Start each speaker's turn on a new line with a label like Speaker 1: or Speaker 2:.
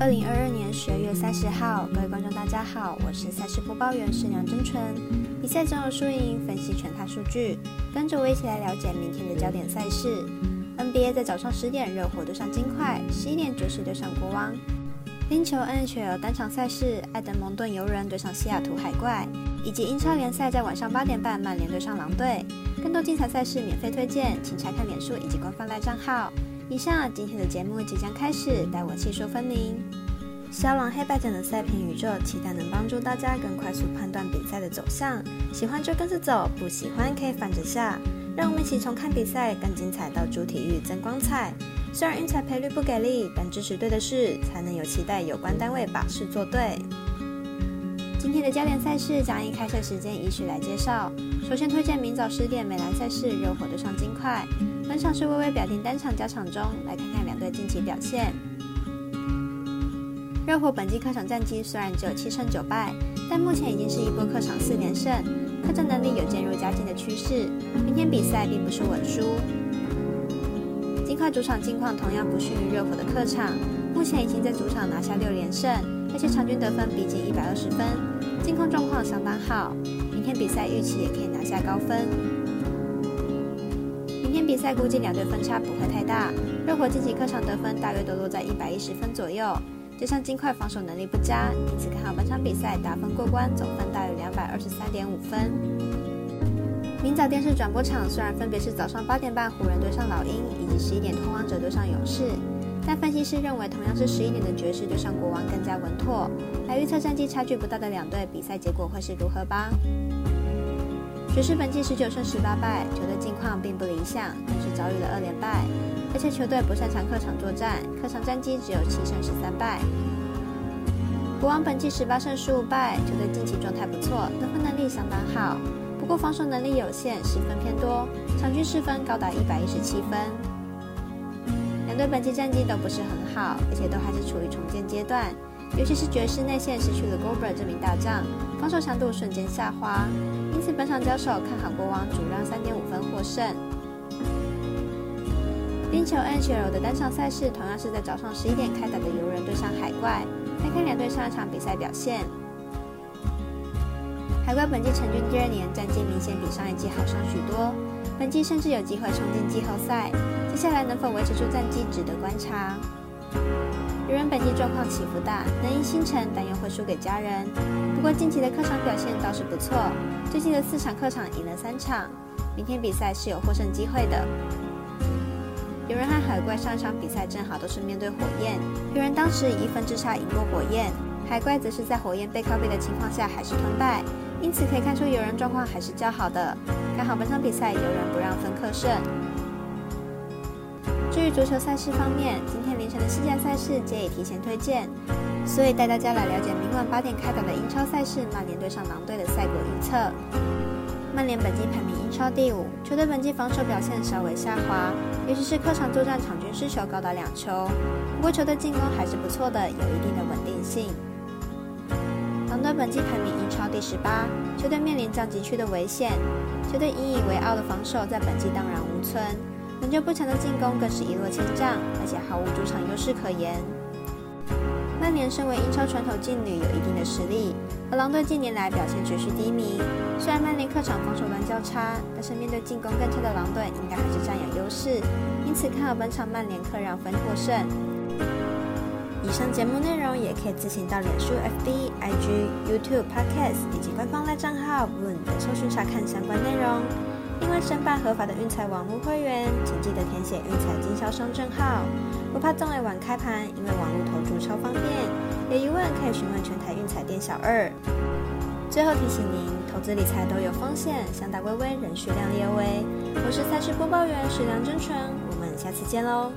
Speaker 1: 二零二二年十二月三十号，各位观众大家好，我是赛事播报员是梁真纯。比赛总有输赢，分析全看数据，跟着我一起来了解明天的焦点赛事。NBA 在早上十点，热火对上金块；十一点，爵士对上国王。冰球 NHL 单场赛事，爱德蒙顿游人对上西雅图海怪，以及英超联赛在晚上八点半，曼联对上狼队。更多精彩赛事免费推荐，请查看脸书以及官方赖账号。以上今天的节目即将开始，待我气说分明。肖朗黑白奖的赛评宇宙，期待能帮助大家更快速判断比赛的走向。喜欢就跟着走，不喜欢可以反着下。让我们一起从看比赛更精彩到主体育增光彩。虽然运彩赔率不给力，但支持对的事，才能有期待有关单位把事做对。今天的焦点赛事将以开赛时间依序来介绍。首先推荐明早十点美兰赛事，热火的上金块。本场是微微表定单场加场中，来看看两队近期表现。热火本季客场战绩虽然只有七胜九败，但目前已经是一波客场四连胜，客战能力有渐入佳境的趋势。明天比赛并不是稳输。金块主场近况同样不逊于热火的客场，目前已经在主场拿下六连胜，而且场均得分逼近一百二十分，近况状况相当好。明天比赛预期也可以拿下高分。比赛估计两队分差不会太大，热火近期客场得分大约都落在一百一十分左右，加上金块防守能力不佳，因此看好本场比赛打分过关，总分大约两百二十三点五分。明早电视转播场虽然分别是早上八点半湖人对上老鹰，以及十一点通王者对上勇士，但分析师认为同样是十一点的爵士对上国王更加稳妥。来预测战绩差距不大的两队比赛结果会是如何吧。爵士本季十九胜十八败，球队近况并不理想，更是遭遇了二连败。而且球队不擅长客场作战，客场战绩只有七胜十三败。国王本季十八胜十五败，球队近期状态不错，得分能力相当好，不过防守能力有限，失分偏多，场均失分高达一百一十七分。两队本季战绩都不是很好，而且都还是处于重建阶段，尤其是爵士内线失去了 Gobert 这名大将，防守强度瞬间下滑。因此，本场交手看好国王主让三点五分获胜。冰球 NHL 的单场赛事同样是在早上十一点开打的游人对上海怪，来看两队上一场比赛表现。海怪本季成军第二年，战绩明显比上一季好上许多，本季甚至有机会冲进季后赛。接下来能否维持住战绩，值得观察。游人本季状况起伏大，能赢星辰，但又会输给家人。不过近期的客场表现倒是不错，最近的四场客场赢了三场，明天比赛是有获胜机会的。有人和海怪上一场比赛正好都是面对火焰，有人当时以一分之差赢过火焰，海怪则是在火焰背靠背的情况下还是吞败，因此可以看出有人状况还是较好的。看好本场比赛有人不让分客胜。至于足球赛事方面，今天凌晨的世界赛事皆已提前推荐，所以带大家来了解明晚八点开打的英超赛事，曼联对上狼队的赛果预测。曼联本季排名英超第五，球队本季防守表现稍微下滑，尤其是客场作战场均失球高达两球，不过球队进攻还是不错的，有一定的稳定性。狼队本季排名英超第十八，球队面临降级区的危险，球队引以为傲的防守在本季荡然无存。成就不强的进攻更是一落千丈，而且毫无主场优势可言。曼联身为英超传统劲旅，有一定的实力，而狼队近年来表现持续低迷。虽然曼联客场防守端较差，但是面对进攻更差的狼队，应该还是占有优势。因此看好本场曼联客让分获胜。以上节目内容也可以自行到脸书、FB、IG、YouTube、Podcast 以及官方赖账号 w o n 搜寻查看相关内容。另外，申办合法的运彩网络会员，请记得填写运彩经销商证号。不怕中尾晚开盘，因为网络投注超方便。有疑问可以询问全台运彩店小二。最后提醒您，投资理财都有风险，想打微微，仍需量力而为。我是赛事播报员史梁真纯，我们下次见喽。